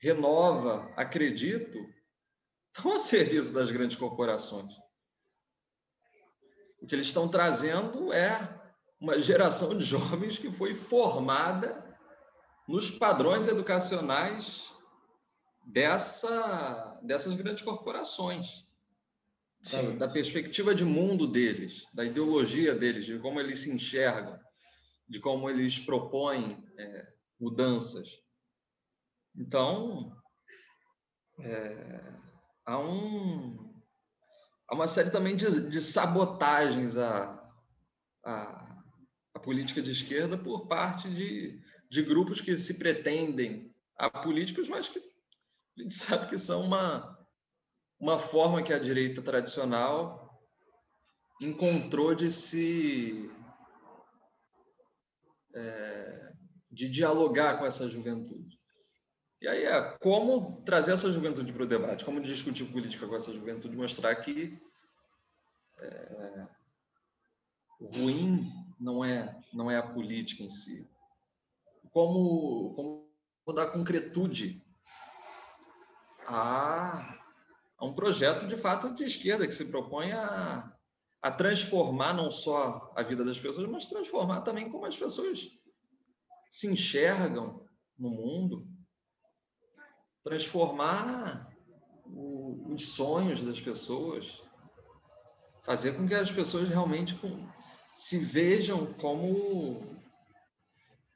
Renova, Acredito, estão a serviço das grandes corporações. O que eles estão trazendo é uma geração de jovens que foi formada nos padrões educacionais dessa, dessas grandes corporações, da, da, perspectiva de mundo deles, da ideologia deles, de como eles se enxergam, de como eles propõem é, mudanças. Então, é, há, um, há uma série também de, de sabotagens à, à, à política de esquerda por parte de de grupos que se pretendem apolíticos, mas que a gente sabe que são uma, uma forma que a direita tradicional encontrou de se é, de dialogar com essa juventude. E aí é como trazer essa juventude para o debate, como discutir política com essa juventude, mostrar que é, ruim não é não é a política em si, como, como dar concretude a, a, um projeto de fato de esquerda que se propõe a, a transformar não só a vida das pessoas, mas transformar também como as pessoas se enxergam no mundo, transformar o, os sonhos das pessoas, fazer com que as pessoas realmente se vejam como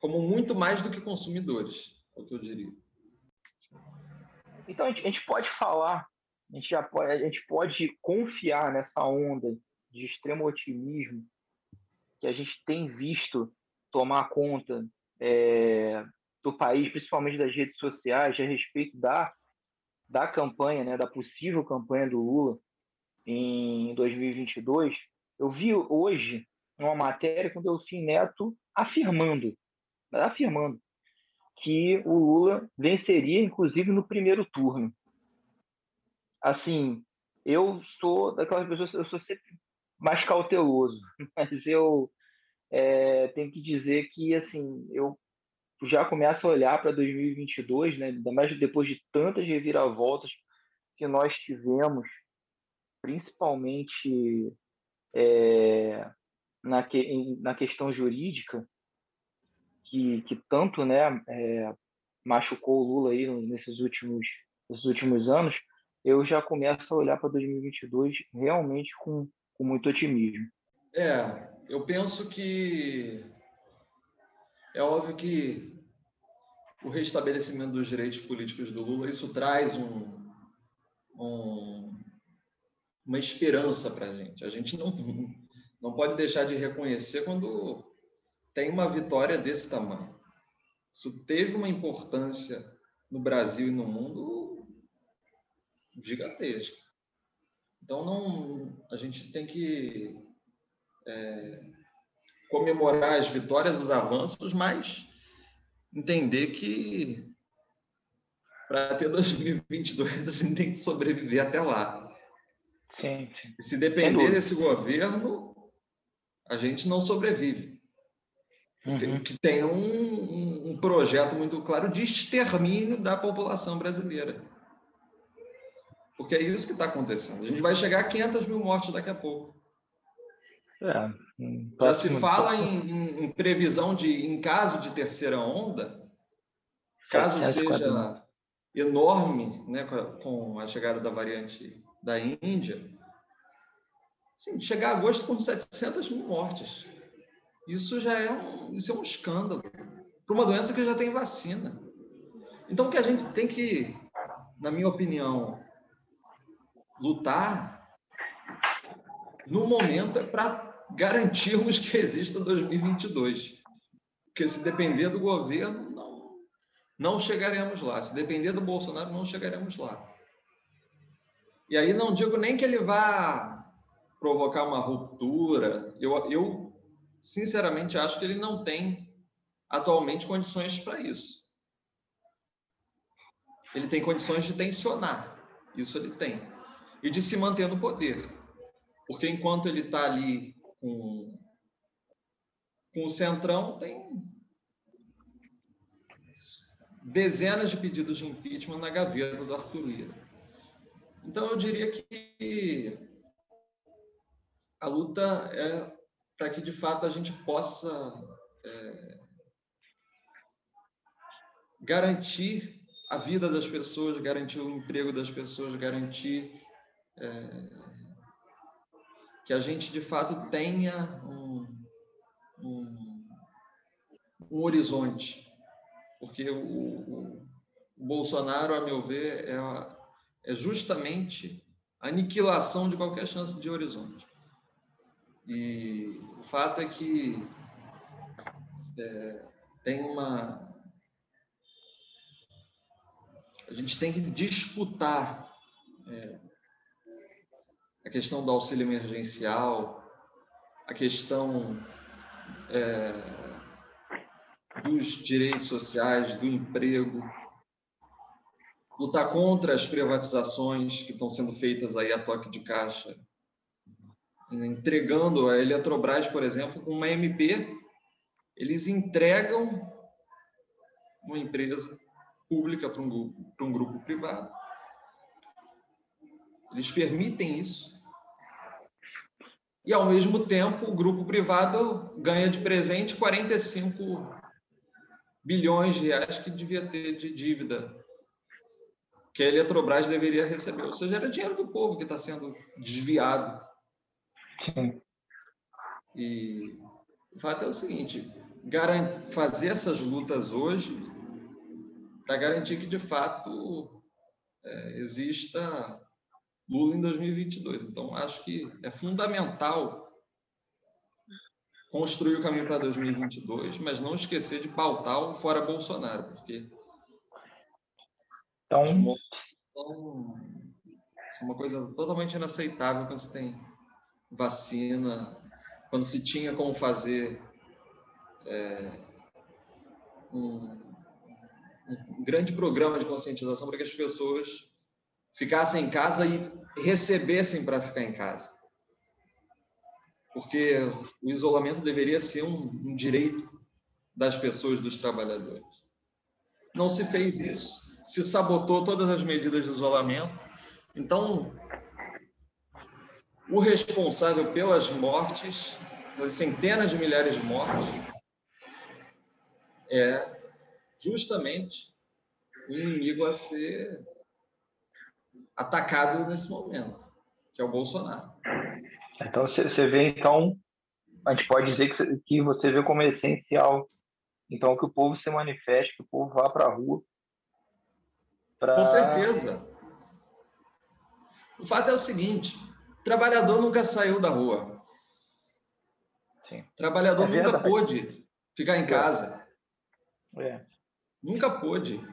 como muito mais do que consumidores, é o que eu diria. Então a gente, a gente, pode falar, a gente, já pode, a gente pode confiar nessa onda de extremo otimismo que a gente tem visto tomar conta é, do país, principalmente das redes sociais, a respeito da, da campanha, né, da possível campanha do Lula em 2022. Eu vi hoje uma matéria com o Delfim Neto afirmando, afirmando que o Lula venceria, inclusive, no primeiro turno. Assim, eu sou daquelas pessoas, eu sou sempre mais cauteloso, mas eu é, tenho que dizer que, assim, eu já começo a olhar para 2022, né, ainda mais depois de tantas reviravoltas que nós tivemos, principalmente é, na, que, na questão jurídica, que, que tanto né, é, machucou o Lula aí nesses últimos, nesses últimos anos, eu já começo a olhar para 2022 realmente com, com muito otimismo. É, eu penso que é óbvio que o restabelecimento dos direitos políticos do Lula isso traz um, um, uma esperança para a gente. A gente não, não pode deixar de reconhecer quando tem uma vitória desse tamanho. Isso teve uma importância no Brasil e no mundo gigantesca. Então não, a gente tem que é, comemorar as vitórias, os avanços, mas entender que para ter 2022 a gente tem que sobreviver até lá. Sim. E se depender desse governo, a gente não sobrevive uhum. que tem um, um, projeto muito claro de extermínio da população brasileira. Porque é isso que está acontecendo. A gente vai chegar a 500 mil mortes daqui a pouco. É, Já se fala em, em, em, previsão de, em caso de terceira onda, caso seja enorme, né, com a chegada da variante da Índia, sim, chegar a agosto com 700 mil mortes. Isso já é um, isso é um escândalo para uma doença que já tem vacina. Então, o que a gente tem que, na minha opinião, lutar no momento é para garantirmos que exista 2022. Porque se depender do governo, não, não chegaremos lá. Se depender do Bolsonaro, não chegaremos lá. E aí não digo nem que ele vá provocar uma ruptura. Eu, eu sinceramente, acho que ele não tem atualmente condições para isso. Ele tem condições de tensionar, isso ele tem, e de se manter no poder. Porque enquanto ele está ali com, com o Centrão, tem dezenas de pedidos de impeachment na gaveta do Arthur Lira. Então, eu diria que a luta é para que de fato a gente possa é, garantir a vida das pessoas, garantir o emprego das pessoas, garantir é, que a gente de fato tenha um, um, um horizonte, porque o, o, o, Bolsonaro, a meu ver, é, é justamente a aniquilação de qualquer chance de horizonte. E o fato é que é, tem uma. A gente tem que disputar é, a questão do auxílio emergencial, a questão é, dos direitos sociais, do emprego, lutar contra as privatizações que estão sendo feitas aí a toque de caixa entregando a Eletrobras, por exemplo, com uma MP, eles entregam uma empresa pública para um, para um grupo privado. Eles permitem isso. E, ao mesmo tempo, o grupo privado ganha de presente 45 bilhões de reais que devia ter de dívida que a Eletrobras deveria receber. Ou seja, era dinheiro do povo que está sendo desviado. E o fato é o seguinte: fazer essas lutas hoje para garantir que, de fato, é, exista Lula em 2022. Então, acho que é fundamental construir o caminho para 2022, mas não esquecer de pautar o fora Bolsonaro, porque então, são, é uma coisa totalmente inaceitável quando se tem vacina, quando se tinha como fazer é, um, um grande programa de conscientização para que as pessoas ficassem em casa e recebessem para ficar em casa. Porque o isolamento deveria ser um, um direito das pessoas, dos trabalhadores. Não se fez isso, se sabotou todas as medidas de isolamento. Então, o responsável pelas mortes, pelas centenas de milhares de mortes, é justamente o inimigo a ser atacado nesse momento, que é o Bolsonaro. Então você vê então, a gente pode dizer que, que você vê como essencial, então que o povo se manifeste, que o povo vá para a rua. Pra... Com certeza. O fato é o seguinte: trabalhador nunca saiu da rua. Sim. Trabalhador é nunca pôde ficar em casa. É. Nunca pôde.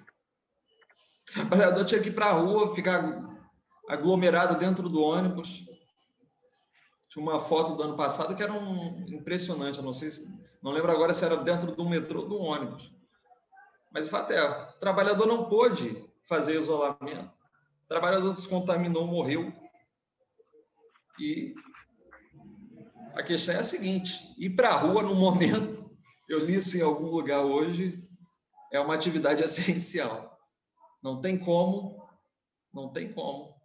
Trabalhador tinha que ir para a rua, ficar aglomerado dentro do ônibus. Tinha uma foto do ano passado que era um impressionante, não sei se, não lembro agora se era dentro do metrô ou do ônibus. Mas o fato é, o trabalhador não pôde fazer isolamento. O trabalhador se contaminou, morreu. E a questão é a seguinte: ir para a rua no momento, eu li isso em algum lugar hoje, é uma atividade essencial. Não tem como, não tem como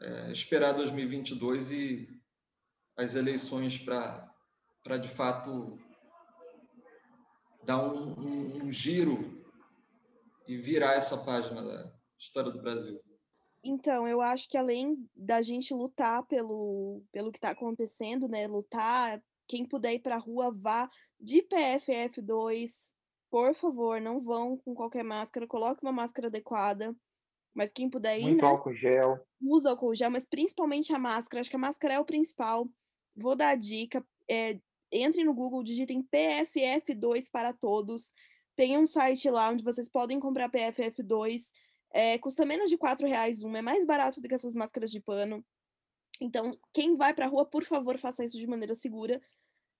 é, esperar 2022 e as eleições para, de fato, dar um, um, um giro e virar essa página da história do Brasil. Então, eu acho que além da gente lutar pelo, pelo que está acontecendo, né? Lutar, quem puder ir para a rua, vá de PFF2. Por favor, não vão com qualquer máscara, coloque uma máscara adequada. Mas quem puder ir, Muito né? álcool gel. Usa álcool gel, mas principalmente a máscara. Acho que a máscara é o principal. Vou dar a dica. É, entre no Google, digitem PFF2 para todos. Tem um site lá onde vocês podem comprar PFF2. É, custa menos de quatro reais uma, é mais barato do que essas máscaras de pano. Então, quem vai para a rua, por favor, faça isso de maneira segura.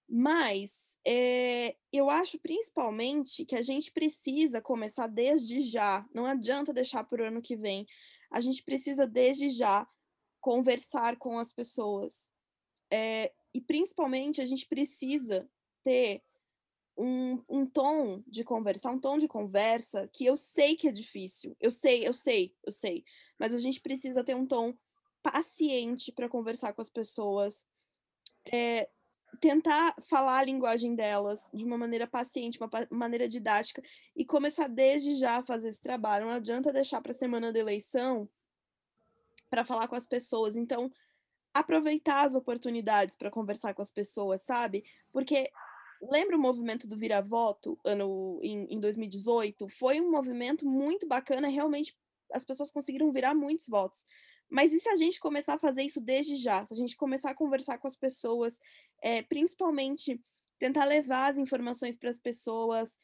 Mas é, eu acho principalmente que a gente precisa começar desde já. Não adianta deixar para o ano que vem. A gente precisa desde já conversar com as pessoas. É, e principalmente a gente precisa ter um, um tom de conversar, um tom de conversa que eu sei que é difícil. Eu sei, eu sei, eu sei. Mas a gente precisa ter um tom paciente para conversar com as pessoas. É, tentar falar a linguagem delas de uma maneira paciente, uma maneira didática e começar desde já a fazer esse trabalho. Não adianta deixar para a semana da eleição para falar com as pessoas. Então, aproveitar as oportunidades para conversar com as pessoas, sabe? Porque lembra o movimento do vira-voto ano em, em 2018? Foi um movimento muito bacana, realmente as pessoas conseguiram virar muitos votos. Mas e se a gente começar a fazer isso desde já? Se a gente começar a conversar com as pessoas, é, principalmente tentar levar as informações para as pessoas.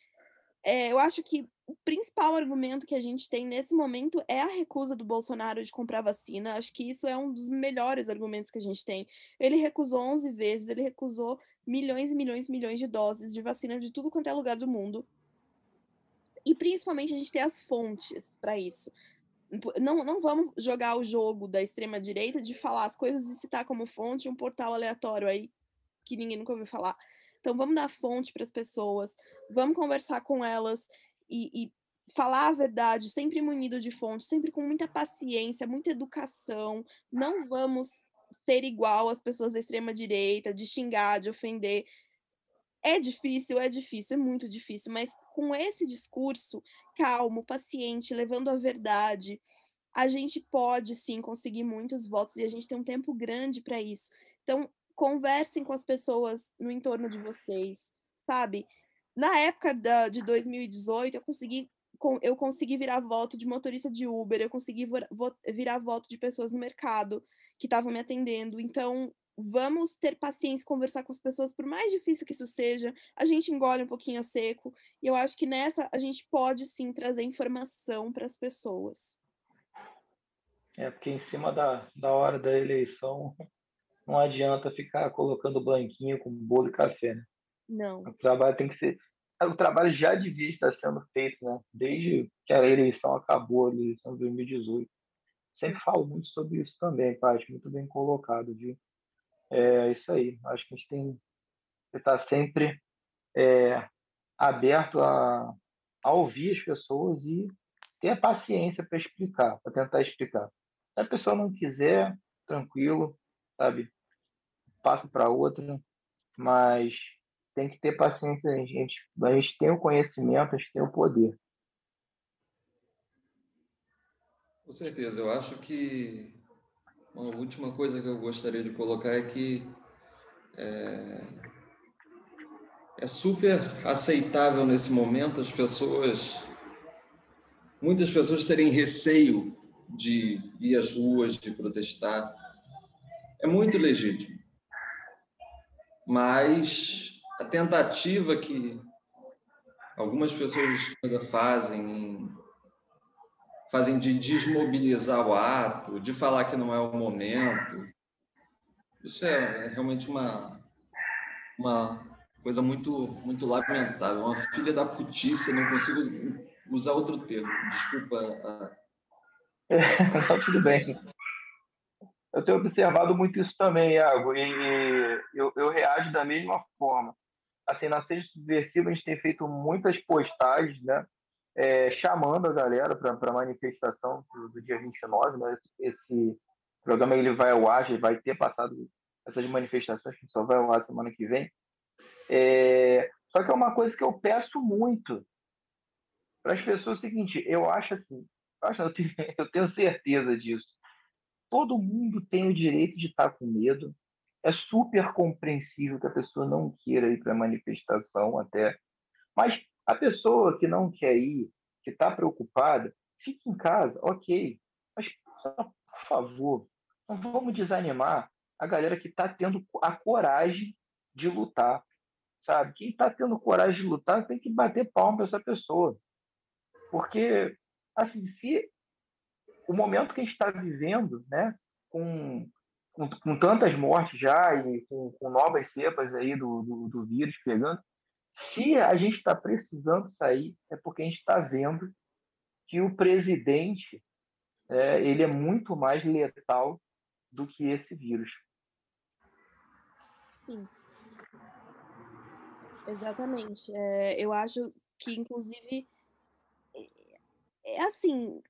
É, eu acho que o principal argumento que a gente tem nesse momento é a recusa do Bolsonaro de comprar vacina. Acho que isso é um dos melhores argumentos que a gente tem. Ele recusou 11 vezes, ele recusou milhões e milhões e milhões de doses de vacina de tudo quanto é lugar do mundo. E principalmente a gente tem as fontes para isso. Não, não vamos jogar o jogo da extrema-direita de falar as coisas e citar como fonte um portal aleatório aí que ninguém nunca ouviu falar. Então, vamos dar fonte para as pessoas, vamos conversar com elas e, e, falar a verdade, sempre munido de fonte, sempre com muita paciência, muita educação. Não vamos ser igual às pessoas da extrema-direita, de xingar, de ofender. É difícil, é difícil, é muito difícil, mas com esse discurso calmo, paciente, levando a verdade, a gente pode sim conseguir muitos votos e a gente tem um tempo grande para isso. Então, conversem com as pessoas no entorno de vocês, sabe? Na época da, de 2018, eu consegui eu consegui virar voto de motorista de Uber, eu consegui virar voto de pessoas no mercado que estavam me atendendo. Então, vamos ter paciência, conversar com as pessoas, por mais difícil que isso seja, a gente engole um pouquinho a seco, e eu acho que nessa a gente pode sim trazer informação para as pessoas. É, porque em cima da, da hora da eleição não adianta ficar colocando banquinho com bolo e café, né? Não. O trabalho tem que ser. O trabalho já devia estar sendo feito, né? Desde que a eleição acabou, a eleição de 2018. Sempre falo muito sobre isso também, Paty, muito bem colocado, viu? É isso aí. Acho que a gente tem que estar sempre é, aberto a, a ouvir as pessoas e ter a paciência para explicar, para tentar explicar. Se a pessoa não quiser, tranquilo, sabe? Passa para outra, mas tem que ter paciência, a gente, a gente tem o conhecimento, a gente tem o poder. Com certeza, eu acho que uma última coisa que eu gostaria de colocar é que é, é super aceitável nesse momento as pessoas, muitas pessoas terem receio de ir às ruas, de protestar. É muito legítimo. Mas a tentativa que algumas pessoas fazem fazem de desmobilizar o ato, de falar que não é o momento. Isso é, é realmente uma, uma coisa muito, muito lamentável. Uma filha da putice, não consigo usar outro termo. Desculpa. Tá tudo bem. Eu tenho observado muito isso também, Iago, e eu, eu reajo da mesma forma. Assim, na Seja Subversiva, a gente tem feito muitas postagens, né? é, chamando a galera para a manifestação do, do, dia 29, né? Esse, esse programa ele vai ao ar, vai ter passado essas manifestações, que só vai ao ar semana que vem. É, só que é uma coisa que eu peço muito para as pessoas: é o seguinte, eu acho assim, eu, acho, eu, tenho, eu tenho certeza disso. Todo mundo tem o direito de estar com medo. É super compreensível que a pessoa não queira ir para a manifestação até. Mas a pessoa que não quer ir, que está preocupada, fique em casa, ok. Mas, por favor, não vamos desanimar a galera que está tendo a coragem de lutar, sabe? Quem está tendo coragem de lutar tem que bater palma para essa pessoa. Porque, assim, se o momento que a gente está vivendo, né, com, com, com, tantas mortes já e com, com novas cepas aí do, do, do vírus pegando, se a gente está precisando sair, é porque a gente está vendo que o presidente é, ele é muito mais letal do que esse vírus. Sim. Exatamente. É, eu acho que, inclusive, é, é assim.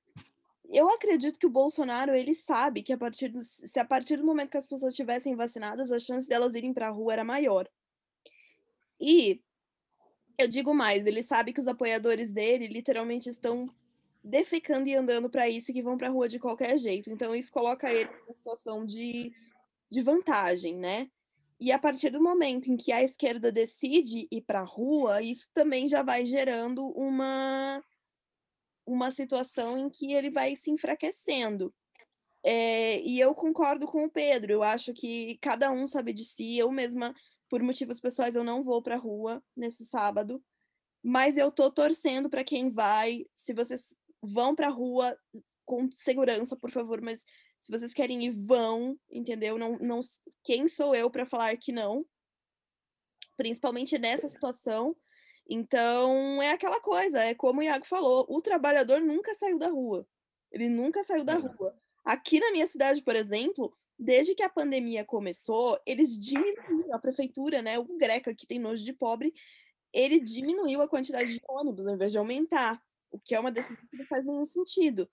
Eu acredito que o Bolsonaro ele sabe que a partir do, se a partir do momento que as pessoas estivessem vacinadas, a chance delas irem para a rua era maior. E eu digo mais, ele sabe que os apoiadores dele literalmente estão defecando e andando para isso que vão para a rua de qualquer jeito. Então isso coloca ele numa situação de, de vantagem, né? E a partir do momento em que a esquerda decide ir para a rua, isso também já vai gerando uma uma situação em que ele vai se enfraquecendo. É, e eu concordo com o Pedro, eu acho que cada um sabe de si. Eu mesma por motivos pessoais eu não vou para a rua nesse sábado, mas eu tô torcendo para quem vai. Se vocês vão para a rua com segurança, por favor, mas se vocês querem ir, vão, entendeu? Não, não, quem sou eu para falar que não? Principalmente nessa situação. Então, é aquela coisa, é como o Iago falou, o trabalhador nunca saiu da rua. Ele nunca saiu da rua. Aqui na minha cidade, por exemplo, desde que a pandemia começou, eles diminuíram, a prefeitura, né, o Greca, que tem nojo de pobre, ele diminuiu a quantidade de ônibus ao invés de aumentar, o que é uma decisão que não faz nenhum sentido.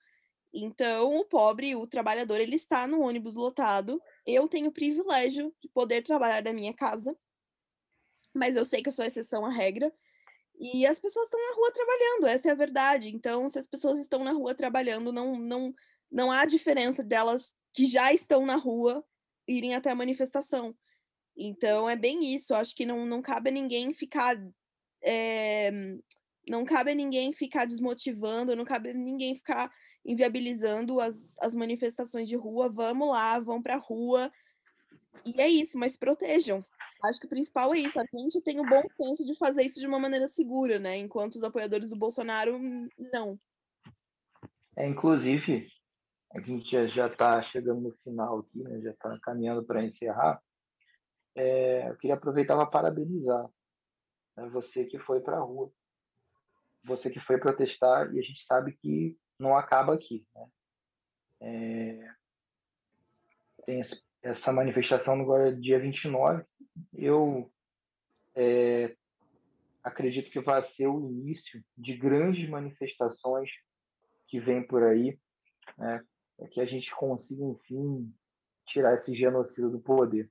Então, o pobre, o trabalhador, ele está no ônibus lotado. Eu tenho o privilégio de poder trabalhar da minha casa, mas eu sei que eu sou exceção à regra. E as pessoas estão na rua trabalhando, essa é a verdade. Então, se as pessoas estão na rua trabalhando, não, não, não há diferença delas que já estão na rua irem até a manifestação. Então é bem isso. Acho que não, não cabe a ninguém ficar é, Não cabe a ninguém ficar desmotivando, não cabe a ninguém ficar inviabilizando as, as manifestações de rua. Vamos lá, vão para a rua. E é isso, mas protejam. Acho que o principal é isso. A gente tem o bom senso de fazer isso de uma maneira segura, né? Enquanto os apoiadores do Bolsonaro, não. É, inclusive, a gente já está chegando no final aqui, né? já está caminhando para encerrar. É, eu queria aproveitar para parabenizar né? você que foi para a rua, você que foi protestar, e a gente sabe que não acaba aqui. Né? É, tem essa manifestação agora dia 29. Eu é, acredito que vai ser o início de grandes manifestações que vem por aí, né? Que a gente consiga, enfim, tirar esse genocídio do poder.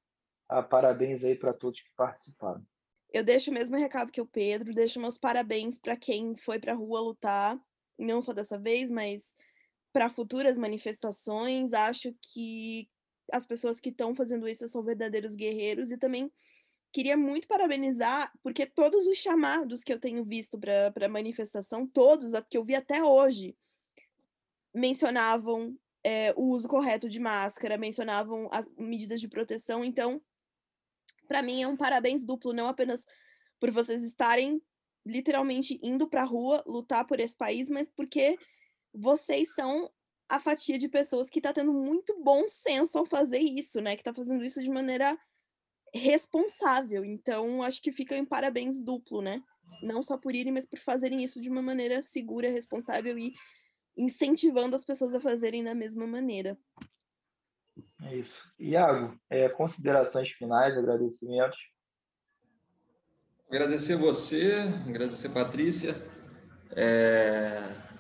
Ah, parabéns aí para todos que participaram. Eu deixo o mesmo recado que o Pedro, deixo meus parabéns para quem foi para a rua lutar, não só dessa vez, mas para futuras manifestações. Acho que as pessoas que estão fazendo isso são verdadeiros guerreiros e também queria muito parabenizar, porque todos os chamados que eu tenho visto para a manifestação, todos que eu vi até hoje, mencionavam é, o uso correto de máscara, mencionavam as medidas de proteção. Então, para mim é um parabéns duplo, não apenas por vocês estarem literalmente indo para a rua lutar por esse país, mas porque vocês são a fatia de pessoas que está tendo muito bom senso ao fazer isso, né? Que está fazendo isso de maneira responsável. Então, acho que fica em parabéns duplo, né? Não só por irem, mas por fazerem isso de uma maneira segura, responsável e incentivando as pessoas a fazerem da mesma maneira. É isso. Iago, é, considerações finais, agradecimentos. Agradecer você, agradecer Patrícia. É...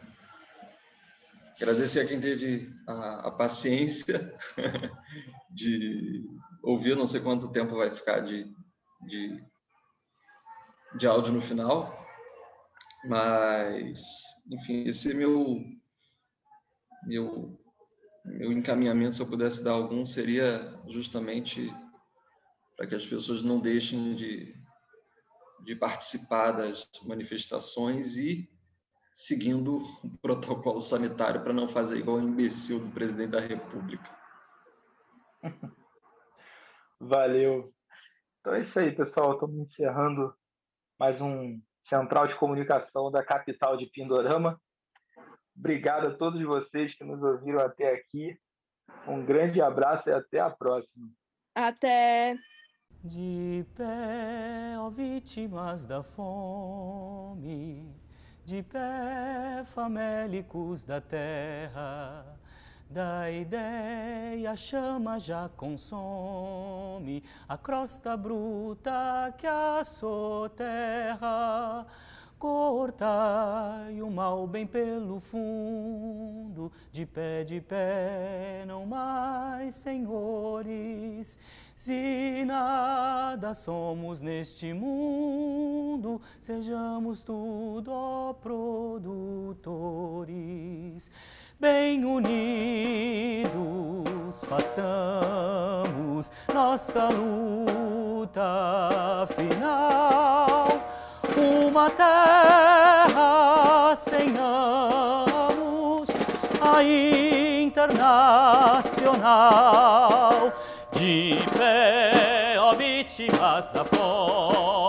Agradecer a quem teve a, a paciência de ouvir, não sei quanto tempo vai ficar de, de, de áudio no final, mas, enfim, esse é meu, meu, meu encaminhamento, se eu pudesse dar algum, seria justamente para que as pessoas não deixem de, de participar das manifestações e seguindo o protocolo sanitário para não fazer igual o imbecil do presidente da República. Valeu. Então é isso aí, pessoal. Estamos encerrando mais um Central de Comunicação da capital de Pindorama. Obrigado a todos vocês que nos ouviram até aqui. Um grande abraço e até a próxima. Até! De pé, ó vítimas da fome de pé, famélicos da terra, da ideia chama já consome a crosta bruta que a soterra. Cortai o mal bem pelo fundo, de pé, de pé, não mais, senhores se nada somos neste mundo, sejamos tudo produtores. Bem unidos, façamos nossa luta final. Uma terra sem amos, a internacional oggi per amici basta poi